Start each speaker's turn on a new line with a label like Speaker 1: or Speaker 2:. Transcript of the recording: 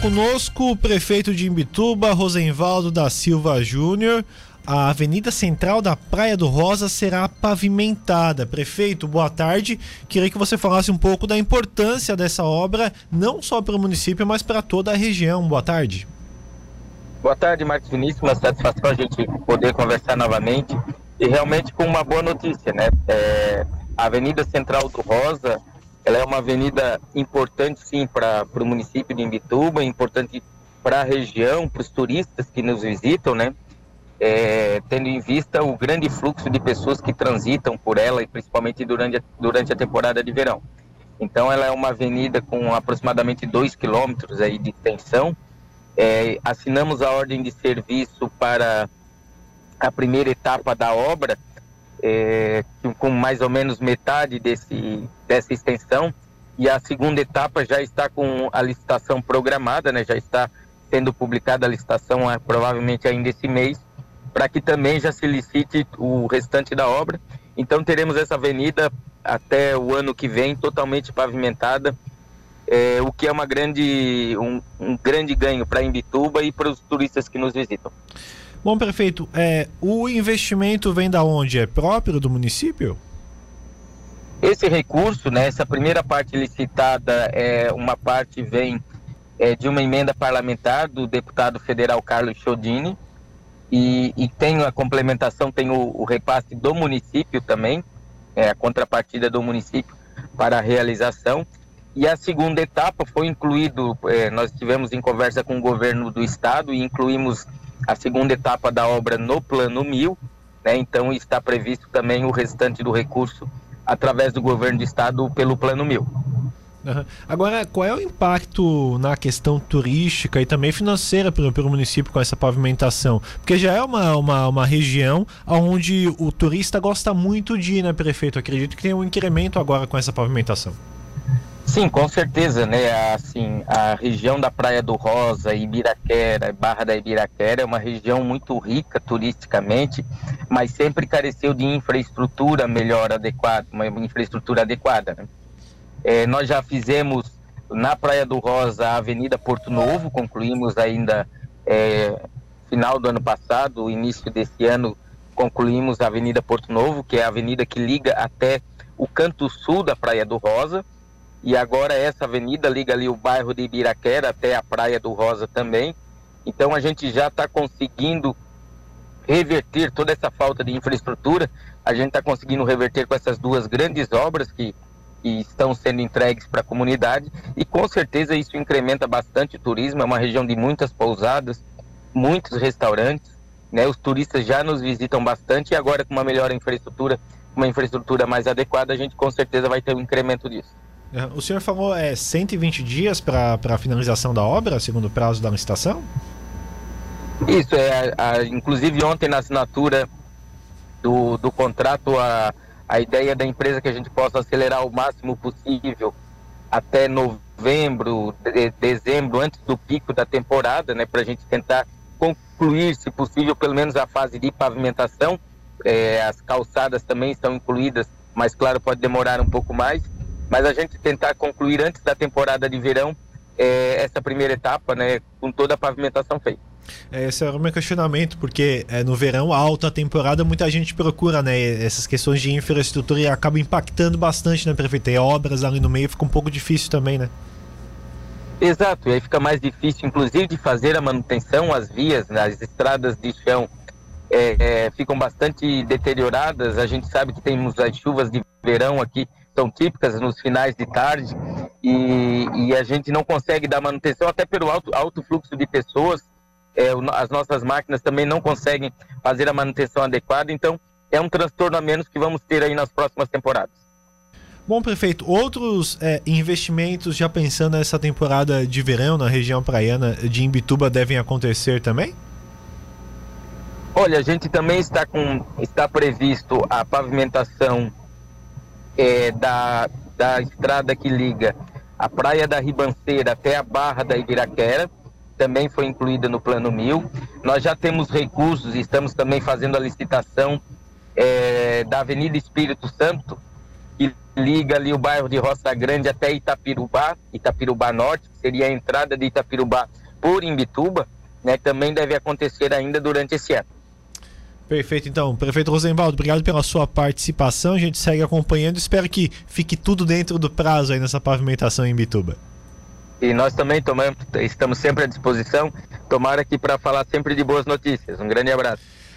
Speaker 1: conosco o prefeito de Imbituba, Rosenvaldo da Silva Júnior. A avenida central da Praia do Rosa será pavimentada. Prefeito, boa tarde. Queria que você falasse um pouco da importância dessa obra, não só para o município, mas para toda a região. Boa tarde.
Speaker 2: Boa tarde, Marcos Vinícius. Uma satisfação a gente poder conversar novamente e realmente com uma boa notícia, né? É, a Avenida Central do Rosa ela é uma avenida importante, sim, para o município de Imbituba, importante para a região, para os turistas que nos visitam, né? É, tendo em vista o grande fluxo de pessoas que transitam por ela, e principalmente durante a, durante a temporada de verão. Então, ela é uma avenida com aproximadamente 2 quilômetros aí de extensão. É, assinamos a ordem de serviço para a primeira etapa da obra, é, com mais ou menos metade desse, dessa extensão. E a segunda etapa já está com a licitação programada, né? já está sendo publicada a licitação é, provavelmente ainda esse mês, para que também já se licite o restante da obra. Então teremos essa avenida até o ano que vem totalmente pavimentada, é, o que é uma grande, um, um grande ganho para Imbituba e para os turistas que nos visitam.
Speaker 1: Bom, prefeito, é, o investimento vem da onde? É próprio do município?
Speaker 2: Esse recurso, né, essa primeira parte licitada, é uma parte vem é, de uma emenda parlamentar do deputado federal Carlos Chodini e, e tem a complementação, tem o, o repasse do município também, é, a contrapartida do município para a realização. E a segunda etapa foi incluído, é, nós tivemos em conversa com o governo do estado e incluímos a segunda etapa da obra no plano mil, né? então está previsto também o restante do recurso através do governo do estado pelo plano mil.
Speaker 1: Uhum. Agora, qual é o impacto na questão turística e também financeira pelo, pelo município com essa pavimentação? Porque já é uma, uma, uma região onde o turista gosta muito de ir, né, prefeito? Acredito que tem um incremento agora com essa pavimentação.
Speaker 2: Sim, com certeza, né? Assim, a região da Praia do Rosa, Ibiraquera, Barra da Ibiraquera é uma região muito rica turisticamente, mas sempre careceu de infraestrutura melhor adequada, uma infraestrutura adequada. Né? É, nós já fizemos na Praia do Rosa a Avenida Porto Novo, concluímos ainda é, final do ano passado, início desse ano, concluímos a Avenida Porto Novo, que é a avenida que liga até o canto sul da Praia do Rosa e agora essa avenida liga ali o bairro de Ibiraquera até a Praia do Rosa também. Então a gente já está conseguindo reverter toda essa falta de infraestrutura. A gente está conseguindo reverter com essas duas grandes obras que, que estão sendo entregues para a comunidade e com certeza isso incrementa bastante o turismo. É uma região de muitas pousadas, muitos restaurantes. Né? Os turistas já nos visitam bastante e agora com uma melhor infraestrutura, uma infraestrutura mais adequada, a gente com certeza vai ter um incremento disso.
Speaker 1: O senhor falou é 120 dias para a finalização da obra, segundo o prazo da licitação?
Speaker 2: Isso, é, a, inclusive ontem na assinatura do, do contrato, a, a ideia da empresa é que a gente possa acelerar o máximo possível até novembro, de, dezembro, antes do pico da temporada, né, para a gente tentar concluir, se possível, pelo menos a fase de pavimentação. É, as calçadas também estão incluídas, mas claro, pode demorar um pouco mais mas a gente tentar concluir antes da temporada de verão é, essa primeira etapa, né, com toda a pavimentação feita.
Speaker 1: É, esse era o meu questionamento, porque é, no verão, alta temporada, muita gente procura né, essas questões de infraestrutura e acaba impactando bastante, né, prefeito? E obras ali no meio fica um pouco difícil também, né?
Speaker 2: Exato, e aí fica mais difícil, inclusive, de fazer a manutenção, as vias, né, as estradas de chão é, é, ficam bastante deterioradas. A gente sabe que temos as chuvas de verão aqui são típicas nos finais de tarde e, e a gente não consegue dar manutenção até pelo alto, alto fluxo de pessoas. É, as nossas máquinas também não conseguem fazer a manutenção adequada, então é um transtorno a menos que vamos ter aí nas próximas temporadas.
Speaker 1: Bom, prefeito, outros é, investimentos já pensando nessa temporada de verão na região praiana de Imbituba devem acontecer também?
Speaker 2: Olha, a gente também está com está previsto a pavimentação é, da, da estrada que liga a Praia da Ribanceira até a Barra da Ibiraquera, também foi incluída no Plano Mil. Nós já temos recursos estamos também fazendo a licitação é, da Avenida Espírito Santo, que liga ali o bairro de Roça Grande até Itapirubá, Itapirubá Norte, que seria a entrada de Itapirubá por Imbituba, né, também deve acontecer ainda durante esse ano.
Speaker 1: Perfeito, então. Prefeito Rosenvaldo, obrigado pela sua participação. A gente segue acompanhando. Espero que fique tudo dentro do prazo aí nessa pavimentação em Bituba.
Speaker 2: E nós também tomamos, estamos sempre à disposição. Tomara aqui para falar sempre de boas notícias. Um grande abraço.